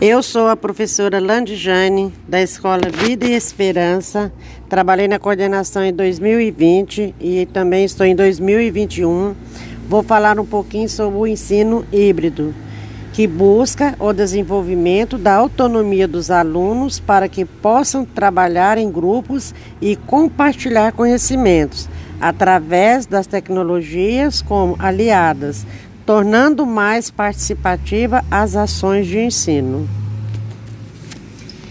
Eu sou a professora Landijane, da Escola Vida e Esperança. Trabalhei na coordenação em 2020 e também estou em 2021. Vou falar um pouquinho sobre o ensino híbrido, que busca o desenvolvimento da autonomia dos alunos para que possam trabalhar em grupos e compartilhar conhecimentos através das tecnologias como aliadas tornando mais participativa as ações de ensino.